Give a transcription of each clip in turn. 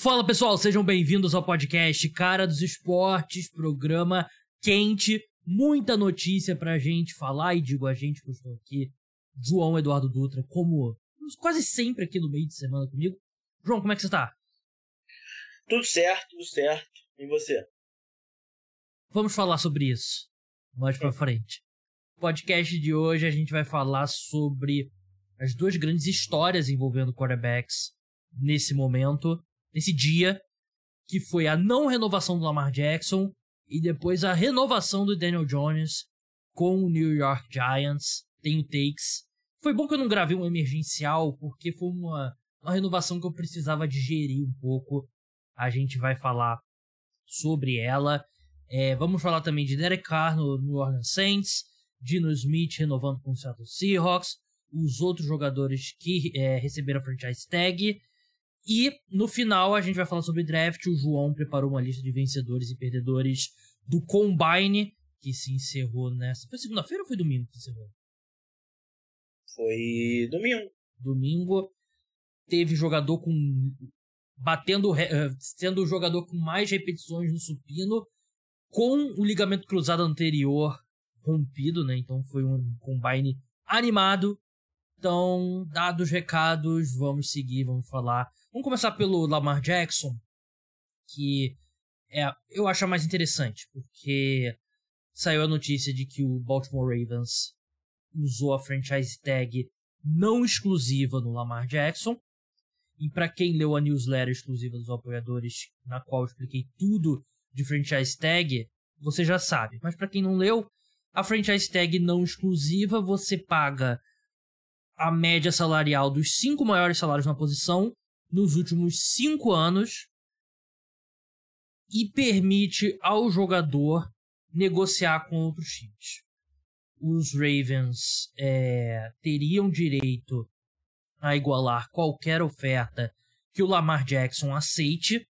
Fala pessoal, sejam bem-vindos ao podcast Cara dos Esportes, programa quente, muita notícia pra gente falar e digo a gente que eu estou aqui, João Eduardo Dutra, como quase sempre aqui no meio de semana comigo. João, como é que você tá? Tudo certo, tudo certo. E você? Vamos falar sobre isso mais pra frente. No podcast de hoje a gente vai falar sobre as duas grandes histórias envolvendo quarterbacks nesse momento nesse dia, que foi a não renovação do Lamar Jackson e depois a renovação do Daniel Jones com o New York Giants. Tenho takes. Foi bom que eu não gravei um emergencial, porque foi uma, uma renovação que eu precisava digerir um pouco. A gente vai falar sobre ela. É, vamos falar também de Derek Carr no New Orleans Saints, Dino Smith renovando com o Seattle Seahawks, os outros jogadores que é, receberam a franchise tag e no final a gente vai falar sobre draft. O João preparou uma lista de vencedores e perdedores do Combine, que se encerrou nessa. Foi segunda-feira ou foi domingo que se encerrou? Foi domingo. Domingo. Teve jogador com. Batendo. Uh, sendo o jogador com mais repetições no supino. Com o ligamento cruzado anterior rompido, né? Então foi um combine animado. Então, dados os recados, vamos seguir, vamos falar Vamos começar pelo Lamar Jackson, que é, eu acho a mais interessante, porque saiu a notícia de que o Baltimore Ravens usou a franchise tag não exclusiva no Lamar Jackson. E para quem leu a newsletter exclusiva dos apoiadores, na qual eu expliquei tudo de franchise tag, você já sabe. Mas para quem não leu, a franchise tag não exclusiva você paga a média salarial dos cinco maiores salários na posição nos últimos cinco anos e permite ao jogador negociar com outros times. Os Ravens é, teriam direito a igualar qualquer oferta que o Lamar Jackson aceite.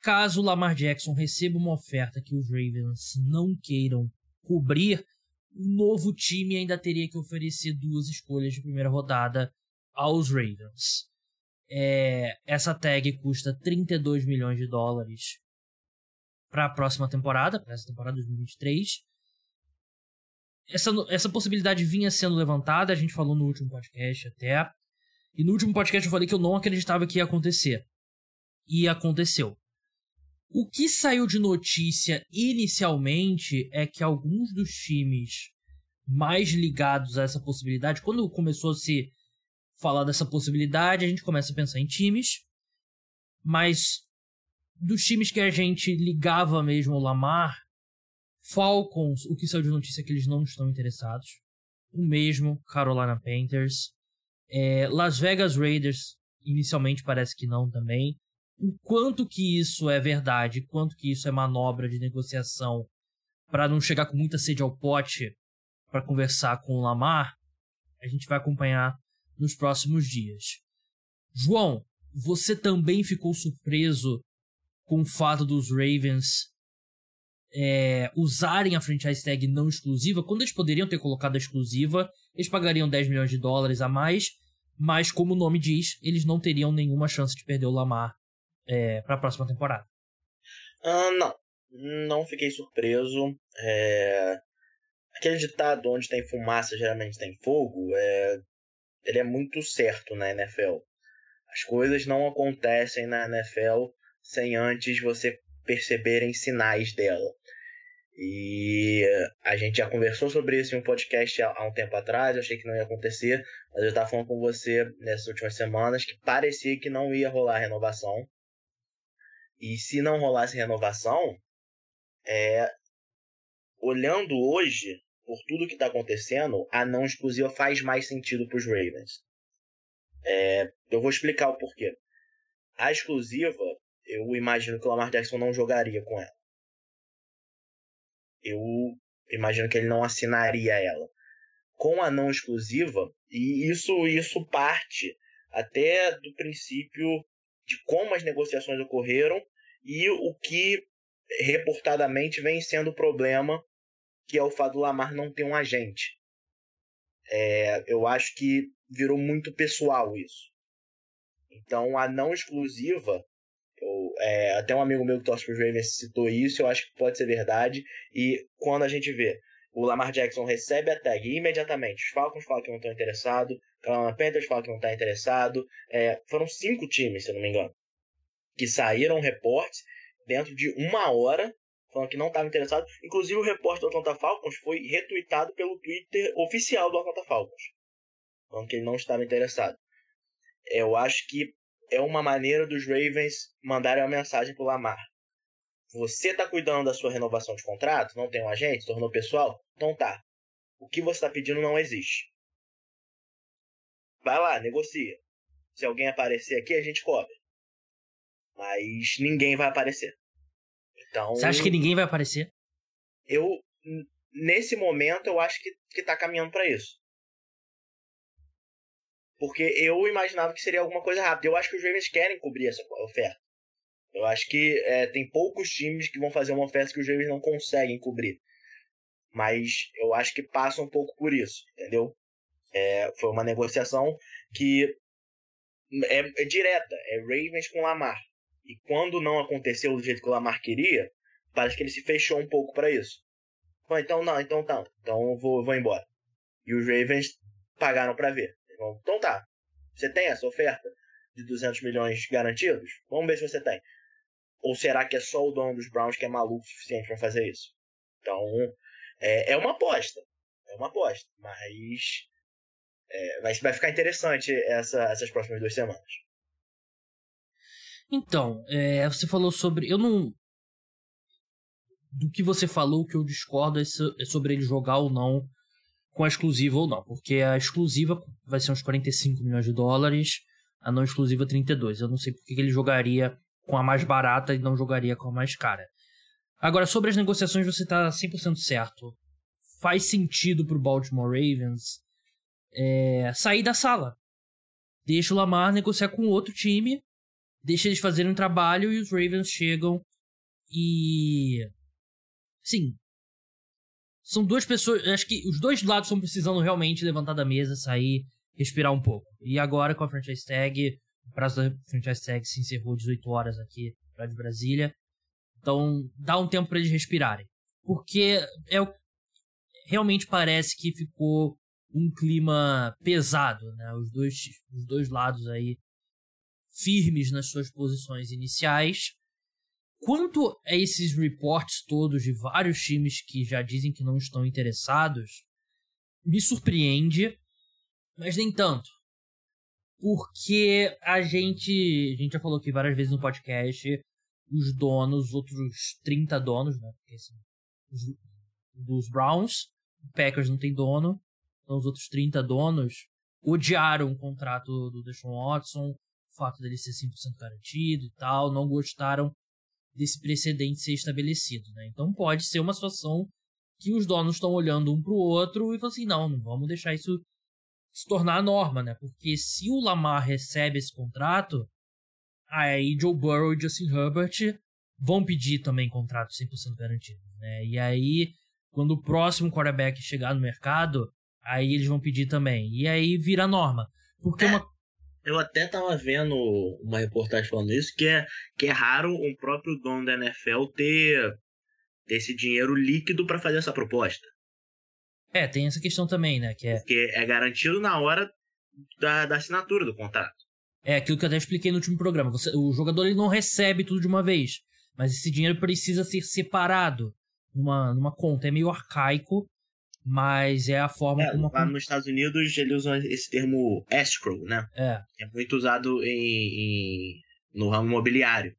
Caso o Lamar Jackson receba uma oferta que os Ravens não queiram cobrir, o novo time ainda teria que oferecer duas escolhas de primeira rodada aos Ravens. É, essa tag custa 32 milhões de dólares para a próxima temporada, para essa temporada 2023. Essa, essa possibilidade vinha sendo levantada, a gente falou no último podcast até. E no último podcast eu falei que eu não acreditava que ia acontecer. E aconteceu. O que saiu de notícia inicialmente é que alguns dos times mais ligados a essa possibilidade, quando começou a se falar dessa possibilidade, a gente começa a pensar em times, mas dos times que a gente ligava mesmo o Lamar, Falcons, o que saiu de notícia é que eles não estão interessados. O mesmo, Carolina Panthers. É, Las Vegas Raiders, inicialmente parece que não também. O quanto que isso é verdade, quanto que isso é manobra de negociação para não chegar com muita sede ao pote para conversar com o Lamar, a gente vai acompanhar nos próximos dias. João, você também ficou surpreso com o fato dos Ravens é, usarem a franchise tag não exclusiva, quando eles poderiam ter colocado a exclusiva, eles pagariam 10 milhões de dólares a mais, mas como o nome diz, eles não teriam nenhuma chance de perder o Lamar é, para a próxima temporada. Uh, não, não fiquei surpreso. É... Aquele ditado onde tem fumaça geralmente tem fogo, é ele é muito certo na NFL. As coisas não acontecem na NFL sem antes você perceberem sinais dela. E a gente já conversou sobre isso em um podcast há um tempo atrás, eu achei que não ia acontecer, mas eu estava falando com você nessas últimas semanas que parecia que não ia rolar renovação. E se não rolasse renovação, é, olhando hoje, por tudo que está acontecendo, a não exclusiva faz mais sentido para os Ravens. É, eu vou explicar o porquê. A exclusiva, eu imagino que o Lamar Jackson não jogaria com ela. Eu imagino que ele não assinaria ela. Com a não exclusiva, e isso, isso parte até do princípio de como as negociações ocorreram e o que reportadamente vem sendo o problema que é o fato do Lamar não ter um agente. É, eu acho que virou muito pessoal isso. Então a não exclusiva, Eu, é, até um amigo meu que torce para os Ravens citou isso, eu acho que pode ser verdade. E quando a gente vê o Lamar Jackson recebe a tag imediatamente os Falcons falam que não estão interessados, o Panthers fala que não está interessado. É, foram cinco times, se não me engano, que saíram reportes dentro de uma hora falando que não estava interessado. Inclusive o repórter do Atlanta Falcons foi retweetado pelo Twitter oficial do Atlanta Falcons, falando que ele não estava interessado. Eu acho que é uma maneira dos Ravens mandarem uma mensagem pro Lamar. Você está cuidando da sua renovação de contrato? Não tem um agente? Tornou pessoal? Então tá. O que você está pedindo não existe. Vai lá, negocia. Se alguém aparecer aqui, a gente cobra. Mas ninguém vai aparecer. Então. Você acha que ninguém vai aparecer? Eu. Nesse momento, eu acho que, que tá caminhando para isso. Porque eu imaginava que seria alguma coisa rápida. Eu acho que os Ravens querem cobrir essa oferta. Eu acho que é, tem poucos times que vão fazer uma oferta que os Ravens não conseguem cobrir. Mas eu acho que passa um pouco por isso, entendeu? É, foi uma negociação que é, é, direta, é Ravens com Lamar. E quando não aconteceu do jeito que o Lamar queria, parece que ele se fechou um pouco para isso. Então não, então tá, então eu vou, vou embora. E os Ravens pagaram para ver. Então tá, você tem essa oferta de 200 milhões garantidos? Vamos ver se você tem. Ou será que é só o dono dos Browns que é maluco o suficiente para fazer isso? Então, é, é uma aposta. É uma aposta. Mas é, vai, vai ficar interessante essa, essas próximas duas semanas. Então, é, você falou sobre. Eu não. Do que você falou, que eu discordo é, é sobre ele jogar ou não com a exclusiva ou não. Porque a exclusiva vai ser uns 45 milhões de dólares, a não exclusiva 32. Eu não sei porque ele jogaria com a mais barata e não jogaria com a mais cara. Agora, sobre as negociações, você está 100% certo. Faz sentido para o Baltimore Ravens é, sair da sala. Deixa o Lamar negociar com outro time, deixa eles fazerem um trabalho e os Ravens chegam e. Sim. São duas pessoas. Acho que os dois lados estão precisando realmente levantar da mesa, sair, respirar um pouco. E agora com a franchise tag, o prazo da franchise tag se encerrou 18 horas aqui para de Brasília. Então dá um tempo para eles respirarem. Porque é o realmente parece que ficou um clima pesado, né? Os dois, os dois lados aí firmes nas suas posições iniciais. Quanto a esses reportes todos de vários times que já dizem que não estão interessados, me surpreende, mas nem tanto. Porque a gente, a gente já falou aqui várias vezes no podcast, os donos, os outros 30 donos, né? Porque, assim, os, dos Browns, o Packers não tem dono, então os outros 30 donos odiaram o contrato do Deshaun Watson, o fato dele ser 100% garantido e tal, não gostaram desse precedente ser estabelecido, né? Então pode ser uma situação que os donos estão olhando um para o outro e falam assim, não, não vamos deixar isso se tornar a norma, né? Porque se o Lamar recebe esse contrato, aí Joe Burrow e Justin Herbert vão pedir também contrato 100% garantido, né? E aí, quando o próximo quarterback chegar no mercado, Aí eles vão pedir também. E aí vira norma. Porque é, uma. Eu até tava vendo uma reportagem falando isso, que é, que é raro um próprio dono da NFL ter, ter esse dinheiro líquido para fazer essa proposta. É, tem essa questão também, né? Que é... Porque é garantido na hora da, da assinatura do contrato. É aquilo que eu até expliquei no último programa. Você, o jogador ele não recebe tudo de uma vez. Mas esse dinheiro precisa ser separado numa, numa conta. É meio arcaico mas é a forma é, como. Lá nos Estados Unidos eles usam esse termo escrow, né? É. É muito usado em, em, no ramo imobiliário.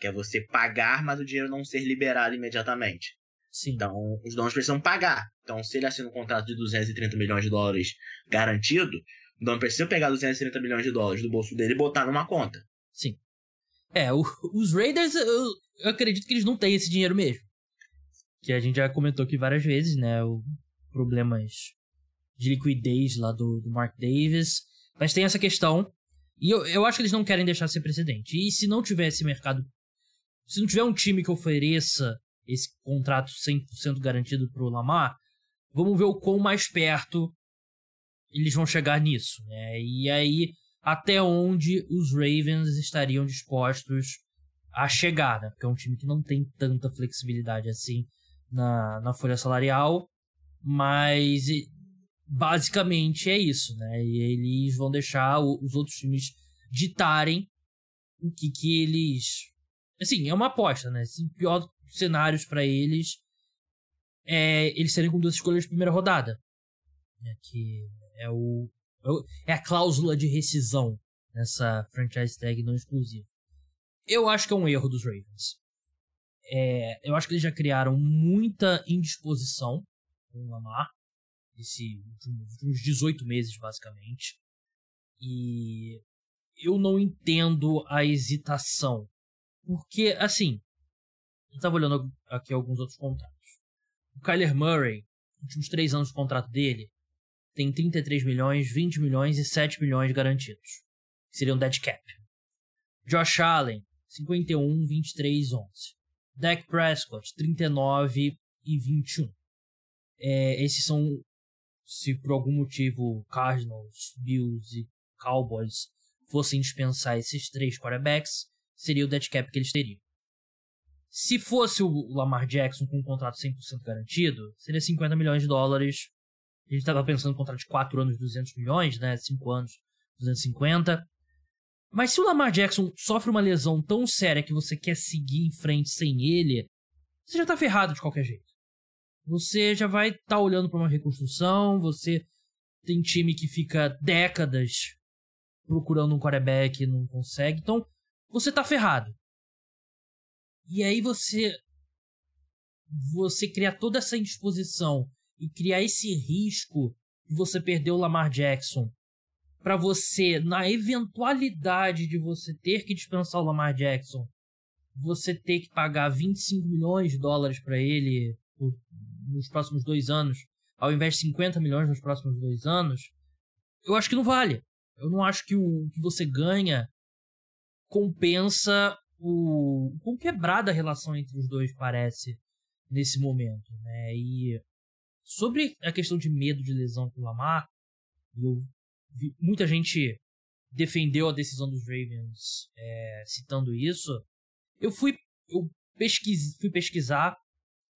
Que é você pagar, mas o dinheiro não ser liberado imediatamente. Sim. Então, os donos precisam pagar. Então, se ele assina um contrato de 230 milhões de dólares garantido, o dono precisa pegar 230 milhões de dólares do bolso dele e botar numa conta. Sim. É, o, os Raiders, eu, eu, acredito que eles não têm esse dinheiro mesmo. Que a gente já comentou aqui várias vezes, né? O, problemas de liquidez lá do, do Mark Davis. Mas tem essa questão. E eu, eu acho que eles não querem deixar ser precedente. E se não tiver esse mercado. Se não tiver um time que ofereça esse contrato 100% garantido pro Lamar, vamos ver o quão mais perto eles vão chegar nisso, né? E aí, até onde os Ravens estariam dispostos a chegar, né? Porque é um time que não tem tanta flexibilidade assim na, na folha salarial, mas basicamente é isso, né? E eles vão deixar os outros times ditarem o que que eles assim, é uma aposta, né? Se pior cenários para eles é eles serem com duas escolhas de primeira rodada, né? que é o é a cláusula de rescisão nessa franchise tag não exclusiva. Eu acho que é um erro dos Ravens. É, eu acho que eles já criaram muita indisposição com o Lamar. Esse, uns 18 meses, basicamente. E eu não entendo a hesitação. Porque, assim, eu tava olhando aqui alguns outros contratos. O Kyler Murray, nos últimos três anos de contrato dele, tem 33 milhões, 20 milhões e 7 milhões garantidos. Que seriam dead cap. Josh Allen, 51, 23, 11. Dak Prescott, 39 e 21. É, esses são, se por algum motivo Cardinals, Bills e Cowboys fossem dispensar esses três quarterbacks, seria o dead cap que eles teriam. Se fosse o Lamar Jackson com um contrato 100% garantido, seria 50 milhões de dólares a gente estava pensando em contrato de 4 anos, 200 milhões, né? 5 anos, 250. Mas se o Lamar Jackson sofre uma lesão tão séria que você quer seguir em frente sem ele, você já tá ferrado de qualquer jeito. Você já vai estar tá olhando para uma reconstrução, você tem time que fica décadas procurando um quarterback e não consegue, então você tá ferrado. E aí você você cria toda essa indisposição e criar esse risco de você perder o Lamar Jackson para você, na eventualidade de você ter que dispensar o Lamar Jackson, você ter que pagar 25 milhões de dólares para ele nos próximos dois anos, ao invés de 50 milhões nos próximos dois anos, eu acho que não vale. Eu não acho que o que você ganha compensa o, o quebrar da relação entre os dois, parece, nesse momento. Né? E Sobre a questão de medo de lesão com o Lamar, eu vi, muita gente defendeu a decisão dos Ravens é, citando isso. Eu fui, eu pesquis, fui pesquisar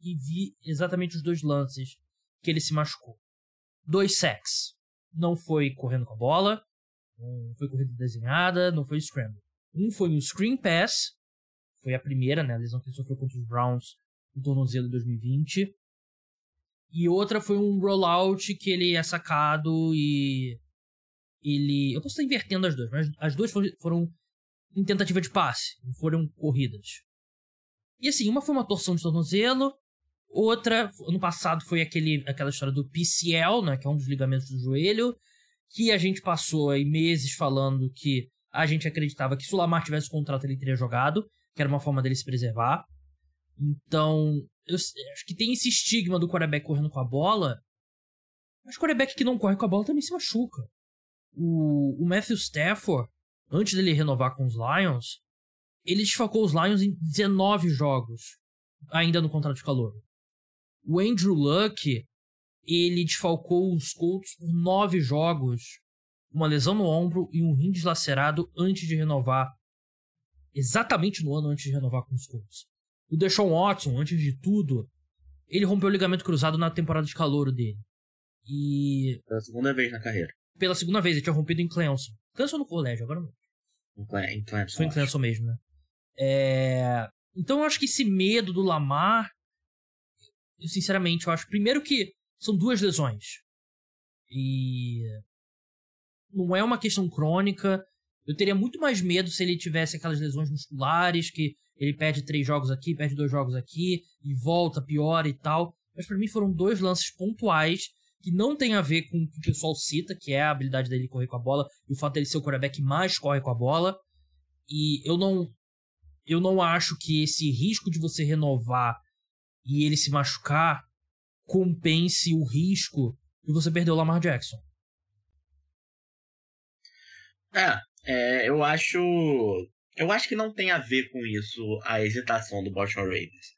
e vi exatamente os dois lances que ele se machucou. Dois sacks. Não foi correndo com a bola, não foi corrida desenhada, não foi scramble. Um foi um screen pass, foi a primeira, né, a lesão que ele sofreu contra os Browns no tornozelo de 2020. E outra foi um rollout que ele é sacado e. Ele. Eu posso estar invertendo as duas, mas as duas foram em tentativa de passe, não foram corridas. E assim, uma foi uma torção de tornozelo, outra, ano passado, foi aquele, aquela história do PCL, né, que é um dos ligamentos do joelho, que a gente passou aí meses falando que a gente acreditava que se o Lamar tivesse contrato ele teria jogado, que era uma forma dele se preservar. Então, eu acho que tem esse estigma do quarterback correndo com a bola, mas o quarterback que não corre com a bola também se machuca. O, o Matthew Stafford, antes dele renovar com os Lions, ele desfalcou os Lions em 19 jogos, ainda no contrato de calor. O Andrew Luck, ele desfalcou os Colts por 9 jogos, uma lesão no ombro e um rim deslacerado antes de renovar. Exatamente no ano antes de renovar com os Colts. O Deshaun Watson, antes de tudo, ele rompeu o ligamento cruzado na temporada de calor dele. E. Pela segunda vez na carreira. Pela segunda vez, ele tinha rompido em Clemson. Clemson no colégio, agora não. Em Clemson. Foi em Clemson mesmo, né? É... Então eu acho que esse medo do Lamar. Eu, sinceramente, eu acho. Primeiro que são duas lesões. E. Não é uma questão crônica. Eu teria muito mais medo se ele tivesse aquelas lesões musculares que ele perde três jogos aqui, perde dois jogos aqui, e volta, piora e tal. Mas para mim foram dois lances pontuais que não tem a ver com o que o pessoal cita, que é a habilidade dele correr com a bola e o fato dele ser o quarterback que mais corre com a bola. E eu não eu não acho que esse risco de você renovar e ele se machucar compense o risco de você perder o Lamar Jackson. É, é eu acho eu acho que não tem a ver com isso a hesitação do Baltimore Ravens.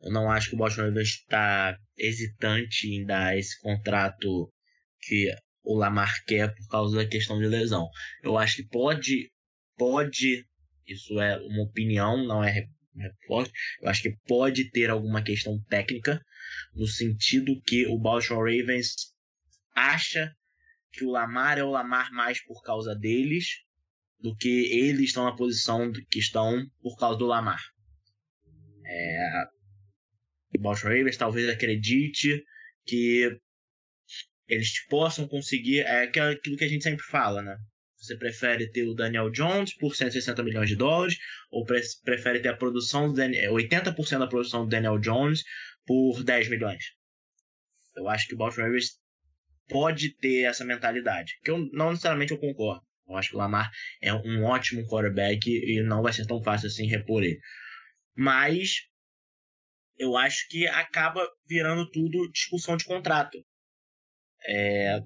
Eu não acho que o Baltimore Ravens está hesitante em dar esse contrato que o Lamar quer por causa da questão de lesão. Eu acho que pode, pode Isso é uma opinião, não é forte. Eu acho que pode ter alguma questão técnica, no sentido que o Baltimore Ravens acha que o Lamar é o Lamar mais por causa deles do que eles estão na posição que estão por causa do Lamar. É, o Baltimore Ravens talvez acredite que eles possam conseguir é aquilo que a gente sempre fala, né? Você prefere ter o Daniel Jones por 160 milhões de dólares ou pre prefere ter a produção do 80% é, da produção do Daniel Jones por 10 milhões? Eu acho que o Baltimore Ravens pode ter essa mentalidade, que eu não necessariamente eu concordo. Eu acho que o Lamar é um ótimo quarterback e não vai ser tão fácil assim repor ele. Mas eu acho que acaba virando tudo discussão de contrato. É,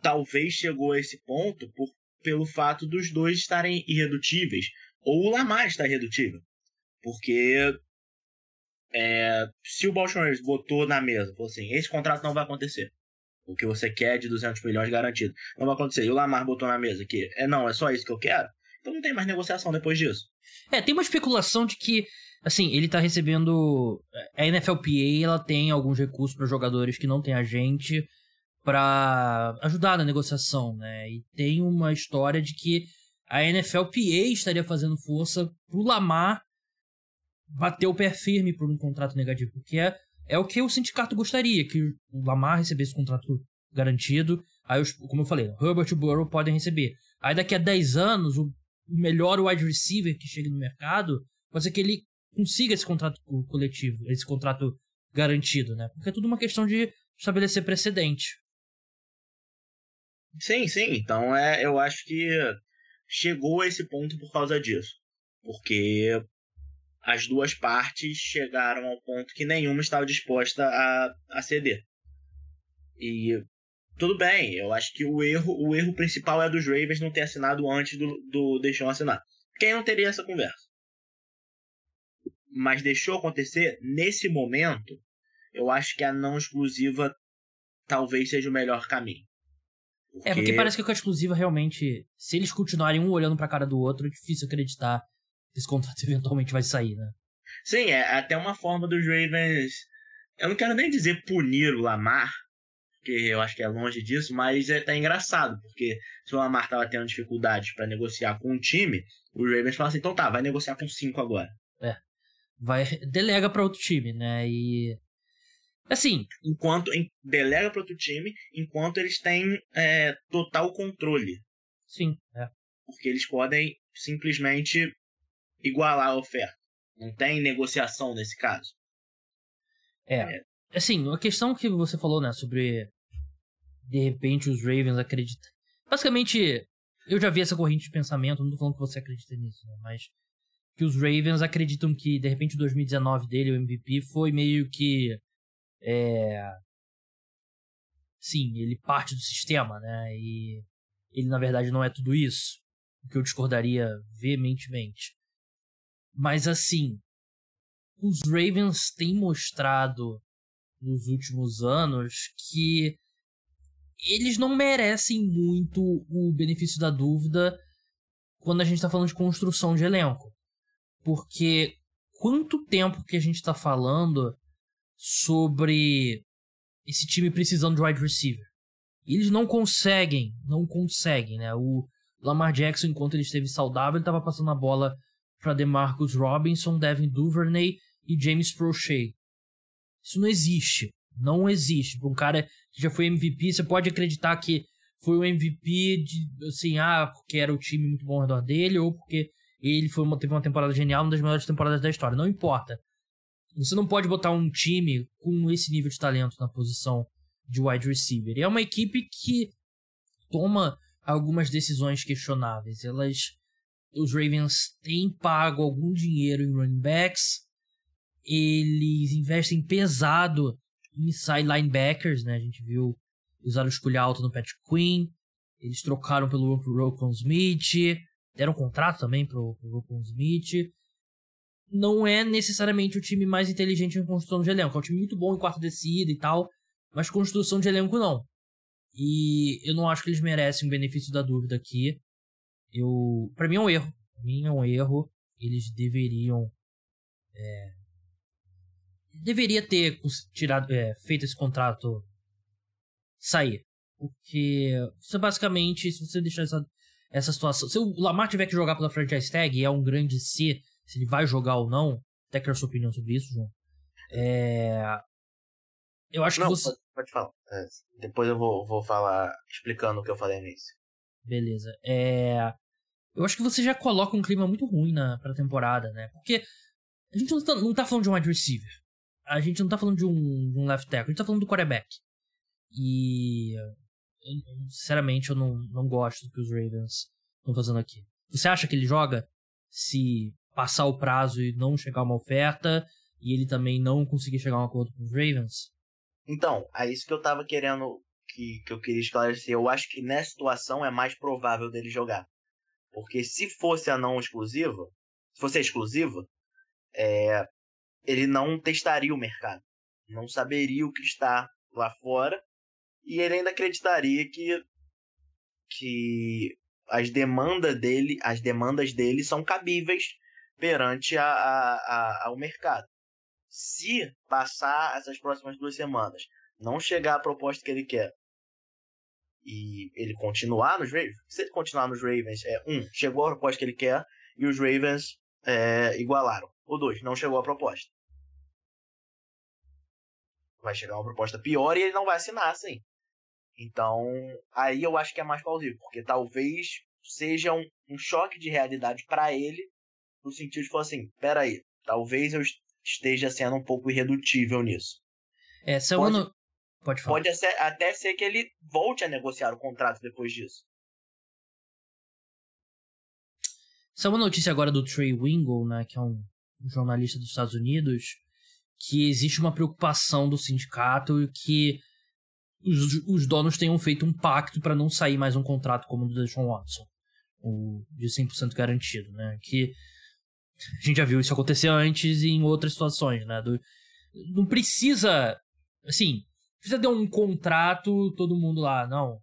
talvez chegou a esse ponto por, pelo fato dos dois estarem irredutíveis. Ou o Lamar está irredutível. Porque é, se o Baltimore botou na mesa, falou assim, esse contrato não vai acontecer. O que você quer de 200 milhões garantido. Não vai acontecer. E o Lamar botou na mesa que, é não, é só isso que eu quero. Então não tem mais negociação depois disso. É, tem uma especulação de que, assim, ele tá recebendo. A NFLPA ela tem alguns recursos para jogadores que não tem agente para ajudar na negociação, né? E tem uma história de que a NFLPA estaria fazendo força pro Lamar bater o pé firme por um contrato negativo, porque é, é o que o sindicato gostaria, que o Lamar recebesse contrato garantido. Aí, os, como eu falei, Herbert e Burrow podem receber. Aí daqui a 10 anos, o melhor wide receiver que chega no mercado, pode ser que ele consiga esse contrato coletivo, esse contrato garantido, né? Porque é tudo uma questão de estabelecer precedente. Sim, sim. Então é, eu acho que chegou a esse ponto por causa disso. Porque as duas partes chegaram ao ponto que nenhuma estava disposta a, a ceder. E tudo bem, eu acho que o erro, o erro principal é dos Ravens não ter assinado antes do, do deixou assinar. Quem não teria essa conversa? Mas deixou acontecer nesse momento, eu acho que a não exclusiva talvez seja o melhor caminho. Porque... É, porque parece que com a exclusiva realmente, se eles continuarem um olhando pra cara do outro, é difícil acreditar que esse contrato eventualmente vai sair, né? Sim, é até uma forma dos Ravens. Eu não quero nem dizer punir o Lamar, porque eu acho que é longe disso, mas é até engraçado, porque se o Lamar tava tendo dificuldades para negociar com um time, os Ravens falam assim: então tá, vai negociar com cinco agora. É. Vai, delega para outro time, né? E Assim. Enquanto em, delega para outro time, enquanto eles têm é, total controle. Sim, é. Porque eles podem simplesmente igualar a oferta. Não tem negociação nesse caso. É. é. Assim, a questão que você falou, né, sobre de repente os Ravens acreditam. Basicamente, eu já vi essa corrente de pensamento, não tô falando que você acredita nisso, né, mas que os Ravens acreditam que de repente o 2019 dele, o MVP, foi meio que é... Sim, ele parte do sistema, né? E ele, na verdade, não é tudo isso. O que eu discordaria veementemente. Mas, assim, os Ravens têm mostrado nos últimos anos que eles não merecem muito o benefício da dúvida quando a gente está falando de construção de elenco. Porque quanto tempo que a gente está falando sobre esse time precisando de wide receiver. Eles não conseguem, não conseguem, né? O Lamar Jackson, enquanto ele esteve saudável, ele estava passando a bola para DeMarcus Robinson, Devin Duvernay e James Prochet. Isso não existe. Não existe. Para um cara que já foi MVP, você pode acreditar que foi o MVP de, assim, ah, porque era o time muito bom ao redor dele, ou porque ele foi uma, teve uma temporada genial, uma das melhores temporadas da história. Não importa. Você não pode botar um time com esse nível de talento na posição de wide receiver. E é uma equipe que toma algumas decisões questionáveis. Elas, os Ravens têm pago algum dinheiro em running backs. Eles investem pesado em inside linebackers, né? A gente viu usaram o escolha alto no Pat Quinn. Eles trocaram pelo Rokon Smith. Deram contrato também pro, pro Rokon Smith não é necessariamente o time mais inteligente em construção de elenco. É um time muito bom em quarta descida e tal, mas construção de elenco não. E eu não acho que eles merecem o benefício da dúvida aqui. Eu, para mim é um erro. mim é um erro. Eles deveriam. É, deveria ter tirado, é, feito esse contrato sair. Porque você basicamente, se você deixar essa, essa situação. Se o Lamar tiver que jogar pela franchise tag, é um grande C, se ele vai jogar ou não. Até quero a sua opinião sobre isso, João. É, eu acho não, que você. Pode, pode falar. É, depois eu vou, vou falar explicando o que eu falei nisso. Beleza. É. Eu acho que você já coloca um clima muito ruim na pra temporada, né? Porque a gente não tá, não tá falando de um wide receiver. A gente não tá falando de um, de um left tackle. A gente tá falando do quarterback. E. Sinceramente, eu não, não gosto do que os Ravens estão fazendo aqui. Você acha que ele joga se passar o prazo e não chegar uma oferta? E ele também não conseguir chegar a um acordo com os Ravens? Então, é isso que eu tava querendo. Que, que eu queria esclarecer. Eu acho que nessa situação é mais provável dele jogar. Porque se fosse a não exclusiva, se fosse exclusiva, é, ele não testaria o mercado. Não saberia o que está lá fora. E ele ainda acreditaria que, que as demandas dele, as demandas dele são cabíveis perante a, a, a, ao mercado. Se passar essas próximas duas semanas, não chegar a proposta que ele quer e ele continuar nos Ravens, se ele continuar nos Ravens, é um, chegou a proposta que ele quer e os Ravens é, igualaram. Ou dois, não chegou a proposta. Vai chegar uma proposta pior e ele não vai assinar assim. Então, aí eu acho que é mais plausível, porque talvez seja um, um choque de realidade para ele, no sentido de falar assim, peraí, talvez eu esteja sendo um pouco irredutível nisso. É, semana, pode, Pode falar. Pode até ser que ele volte a negociar o contrato depois disso. É uma notícia agora do Trey Wingle, né, que é um jornalista dos Estados Unidos, que existe uma preocupação do sindicato que os, os donos tenham feito um pacto para não sair mais um contrato como o do Deshaun Watson, o de 100% garantido, né? Que a gente já viu isso acontecer antes em outras situações, né? Do, não precisa, assim, precisa ter um contrato, todo mundo lá, não.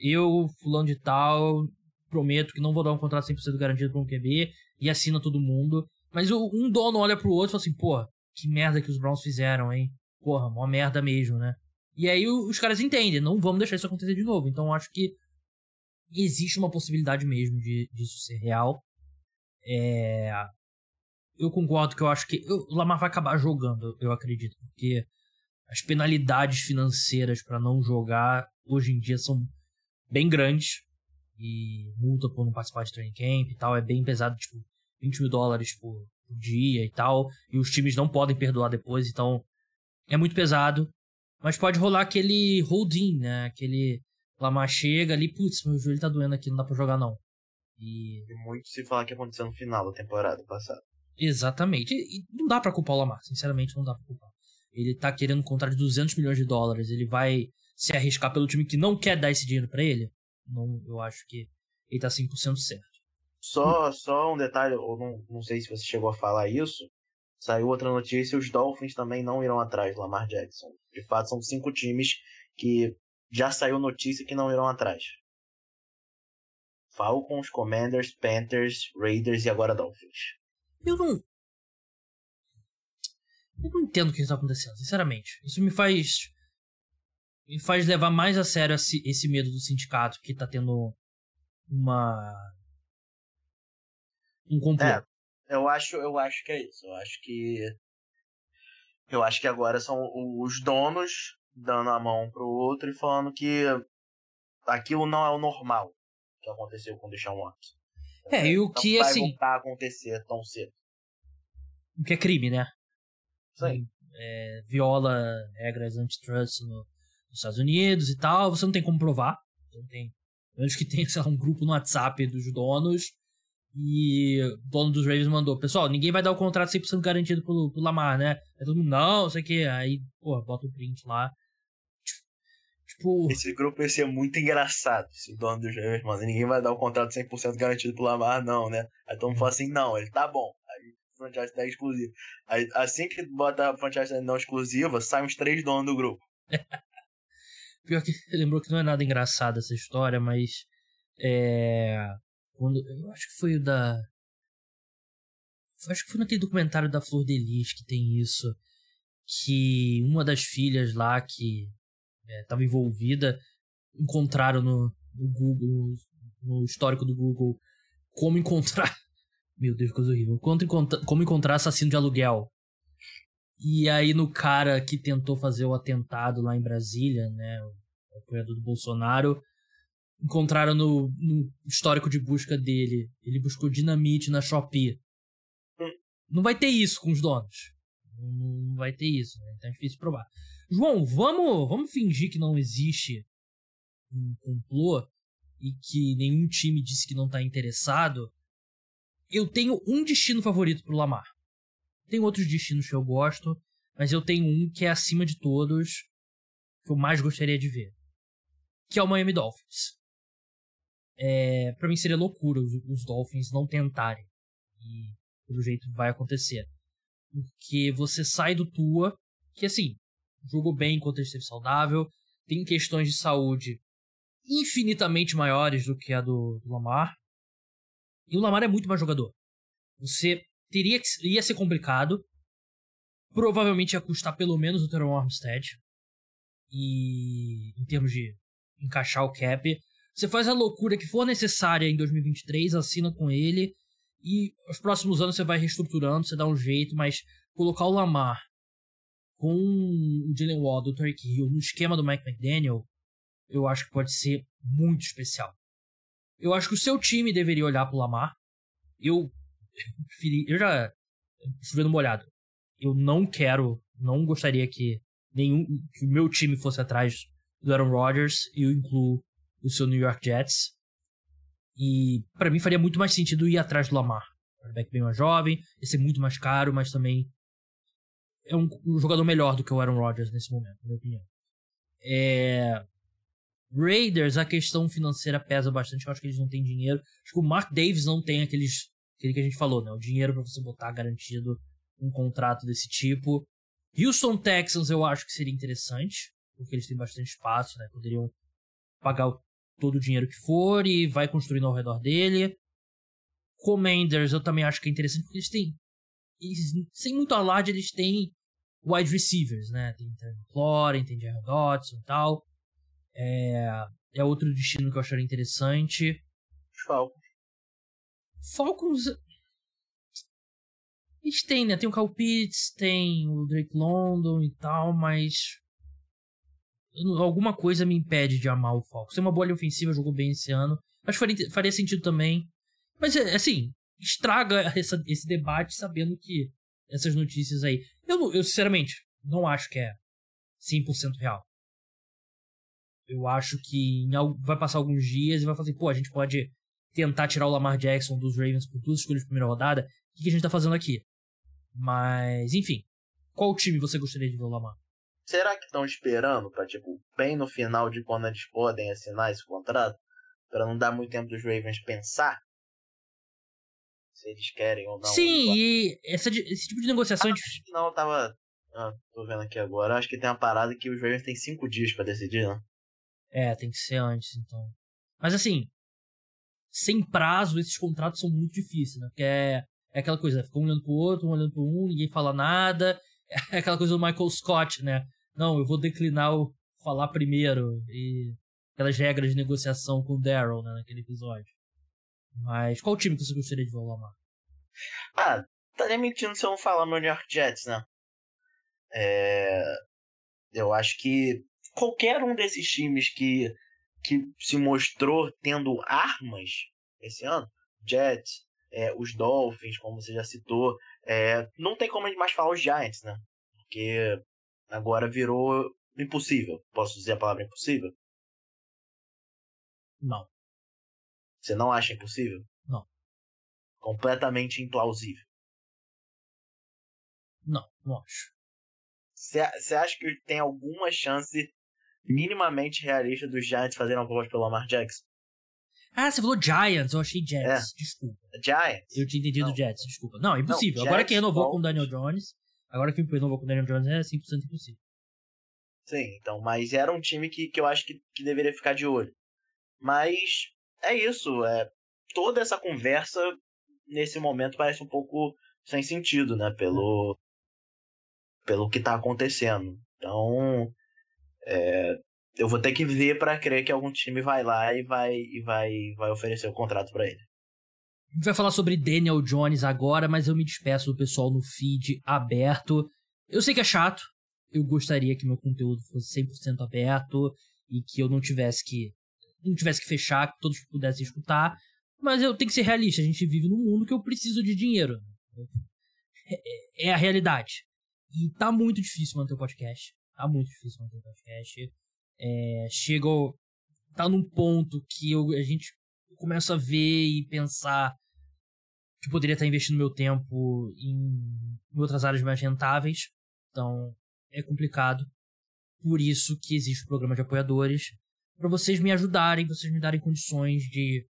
Eu, fulano de tal, prometo que não vou dar um contrato 100% garantido para um QB e assina todo mundo. Mas um dono olha pro outro e fala assim, porra, que merda que os Browns fizeram, hein? Porra, uma merda mesmo, né? E aí os caras entendem, não vamos deixar isso acontecer de novo. Então acho que existe uma possibilidade mesmo de disso ser real. É... Eu concordo que eu acho que o Lamar vai acabar jogando, eu acredito, porque as penalidades financeiras para não jogar hoje em dia são bem grandes. E multa por não participar de training camp e tal é bem pesado, tipo, 20 mil dólares por, dia e tal. E os times não podem perdoar depois, então é muito pesado. Mas pode rolar aquele holding, né? Aquele Lamar chega ali, putz, meu joelho tá doendo aqui, não dá pra jogar não. E muito se falar que aconteceu no final da temporada passada. Exatamente. E, não dá pra culpar o Lamar, sinceramente não dá pra culpar. Ele tá querendo um contrato de 200 milhões de dólares. Ele vai se arriscar pelo time que não quer dar esse dinheiro para ele? Não, eu acho que ele tá 100% certo. Só, só um detalhe, eu não, não sei se você chegou a falar isso. Saiu outra notícia, os Dolphins também não irão atrás do Lamar Jackson. De fato, são cinco times que já saiu notícia que não irão atrás. Falcons, Commanders, Panthers, Raiders e agora Dolphins. Eu não, eu não entendo o que está acontecendo, sinceramente. Isso me faz. Me faz levar mais a sério esse, medo do sindicato que está tendo uma. Um complô. É, eu acho, eu acho que é isso. Eu acho que. Eu acho que agora são os donos dando a mão pro outro e falando que aquilo não é o normal que aconteceu com o Deshaun Watson. É, e o que vai assim. voltar a acontecer tão cedo. O que é crime, né? Sim. É, viola regras antitrust no, nos Estados Unidos e tal. Você não tem como provar. Não tem. Menos que tem, sei lá, um grupo no WhatsApp dos donos. E o dono dos Ravens mandou: Pessoal, ninguém vai dar o contrato 100% garantido pro, pro Lamar, né? Aí todo mundo, não, sei o que. Aí, pô, bota o print lá. Tipo. Esse grupo ia ser muito engraçado se o dono dos Ravens manda. Ninguém vai dar o contrato 100% garantido pro Lamar, não, né? Aí todo mundo fala assim: não, ele tá bom franchise tag exclusiva. Aí, assim que bota a franchise tag não exclusiva, saem os três donos do grupo. Pior que lembrou que não é nada engraçado essa história, mas. É. Quando, eu acho que foi o da. Acho que foi naquele documentário da Flor de Lis que tem isso. Que uma das filhas lá que estava é, envolvida encontraram no, no Google, no histórico do Google, como encontrar. Meu Deus, coisa horrível. Como encontrar assassino de aluguel. E aí, no cara que tentou fazer o atentado lá em Brasília, né? O apoiador do Bolsonaro, encontraram no, no, histórico de busca dele. Ele buscou dinamite na Shopee. Não vai ter isso com os donos. Não vai ter isso, né? Então é difícil provar. João, vamos, vamos fingir que não existe um complô e que nenhum time disse que não tá interessado. Eu tenho um destino favorito pro Lamar. Tem outros destinos que eu gosto, mas eu tenho um que é acima de todos, que eu mais gostaria de ver. Que é o Miami Dolphins. É, para mim seria loucura os, os Dolphins não tentarem. E pelo jeito vai acontecer. Porque você sai do Tua, que assim, jogou bem enquanto ele esteve saudável, tem questões de saúde infinitamente maiores do que a do, do Lamar. E o Lamar é muito mais jogador. Você teria que ia ser complicado. Provavelmente ia custar pelo menos o Teron Armstead. E em termos de encaixar o cap, você faz a loucura que for necessária em 2023, assina com ele e os próximos anos você vai reestruturando, você dá um jeito, mas colocar o Lamar com o Jalen Ward, o Tarek Hill no esquema do Mike McDaniel, eu acho que pode ser muito especial. Eu acho que o seu time deveria olhar pro Lamar. Eu preferi, eu já chovendo molhado. Eu não quero, não gostaria que nenhum que o meu time fosse atrás do Aaron Rodgers e eu incluo o seu New York Jets. E para mim faria muito mais sentido ir atrás do Lamar. Quarterback bem mais jovem, ia ser muito mais caro, mas também é um, jogador melhor do que o Aaron Rodgers nesse momento, na minha opinião. É... Raiders, a questão financeira pesa bastante. Eu acho que eles não têm dinheiro. Acho que o Mark Davis não tem aqueles aquele que a gente falou, né? O dinheiro para você botar garantido um contrato desse tipo. Houston Texans eu acho que seria interessante, porque eles têm bastante espaço, né? Poderiam pagar todo o dinheiro que for e vai construindo ao redor dele. Commanders eu também acho que é interessante, porque eles têm. Eles, sem muito alarde, eles têm wide receivers, né? Tem Terry McLaurin, tem Jared Dodson e tal. É, é outro destino que eu acharia interessante. Falcons. Falcons. Eles têm, né? Tem o Cal Pitts, tem o Drake London e tal, mas. Alguma coisa me impede de amar o Falcons. Tem uma boa linha ofensiva, jogou bem esse ano. Acho que faria, faria sentido também. Mas, é, assim, estraga essa, esse debate sabendo que essas notícias aí. Eu, eu sinceramente, não acho que é 100% real. Eu acho que vai passar alguns dias e vai fazer, pô, a gente pode tentar tirar o Lamar Jackson dos Ravens por duas escolhas de primeira rodada, o que, a gente tá fazendo aqui? Mas, enfim, qual time você gostaria de ver o Lamar? Será que estão esperando para tipo, bem no final de quando eles podem assinar esse contrato? para não dar muito tempo dos Ravens pensar se eles querem ou não. Sim, e essa, esse tipo de negociação. Ah, não, eu tava. Ah, tô vendo aqui agora. Acho que tem uma parada que os Ravens têm cinco dias para decidir, né? É, tem que ser antes, então. Mas assim, sem prazo, esses contratos são muito difíceis, né? Porque é, é aquela coisa, fica um olhando pro outro, um olhando pro um, ninguém fala nada. É aquela coisa do Michael Scott, né? Não, eu vou declinar o falar primeiro. E aquelas regras de negociação com o Daryl, né, naquele episódio. Mas qual time que você gostaria de ver o Lamar? Ah, estaria mentindo se eu não falar meu New York Jets, né? É... Eu acho que qualquer um desses times que que se mostrou tendo armas esse ano, Jets, é, os Dolphins, como você já citou, é, não tem como a gente mais falar os Giants, né? Porque agora virou impossível. Posso dizer a palavra impossível? Não. Você não acha impossível? Não. Completamente implausível. Não, não acho. Você acha que tem alguma chance minimamente realista dos Giants fazerem uma voz pelo Lamar Jackson. Ah, você falou Giants, eu achei Jets, é. desculpa. Giants? Eu tinha entendido não. Jets, desculpa. Não, impossível. Não, agora que renovou com o Daniel Jones, agora que renovou com o Daniel Jones é 100% impossível. Sim, então, mas era um time que, que eu acho que, que deveria ficar de olho. Mas é isso, é toda essa conversa nesse momento parece um pouco sem sentido, né? Pelo, pelo que tá acontecendo. Então, é, eu vou ter que ver para crer que algum time vai lá e vai, e vai, vai oferecer o contrato para ele. A gente vai falar sobre Daniel Jones agora, mas eu me despeço do pessoal no feed aberto. Eu sei que é chato, eu gostaria que meu conteúdo fosse 100% aberto e que eu não tivesse que não tivesse que fechar, que todos pudessem escutar, mas eu tenho que ser realista, a gente vive num mundo que eu preciso de dinheiro. É, é a realidade. E tá muito difícil manter o podcast. Tá muito difícil manter o podcast. É, chega. Tá num ponto que eu, a gente começa a ver e pensar que poderia estar investindo meu tempo em, em outras áreas mais rentáveis. Então, é complicado. Por isso que existe o programa de apoiadores. Para vocês me ajudarem, vocês me darem condições de.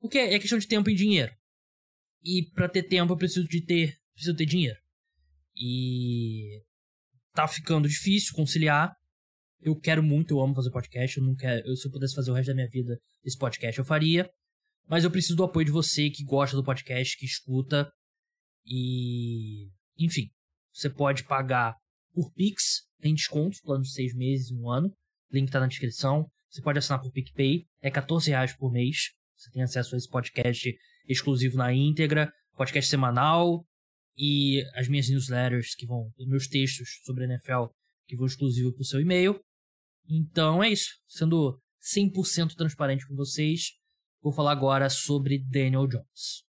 Porque é questão de tempo e dinheiro. E para ter tempo eu preciso de ter. Preciso ter dinheiro. E tá ficando difícil conciliar. Eu quero muito, eu amo fazer podcast. Eu não quero, eu, se eu pudesse fazer o resto da minha vida esse podcast, eu faria. Mas eu preciso do apoio de você que gosta do podcast, que escuta. E. Enfim, você pode pagar por Pix, tem desconto, plano de seis meses, um ano. Link tá na descrição. Você pode assinar por PicPay, é 14 reais por mês. Você tem acesso a esse podcast exclusivo na íntegra, podcast semanal, e as minhas newsletters que vão, meus textos sobre a NFL que vão exclusivo para o seu e-mail. Então é isso. Sendo 100% transparente com vocês, vou falar agora sobre Daniel Jones.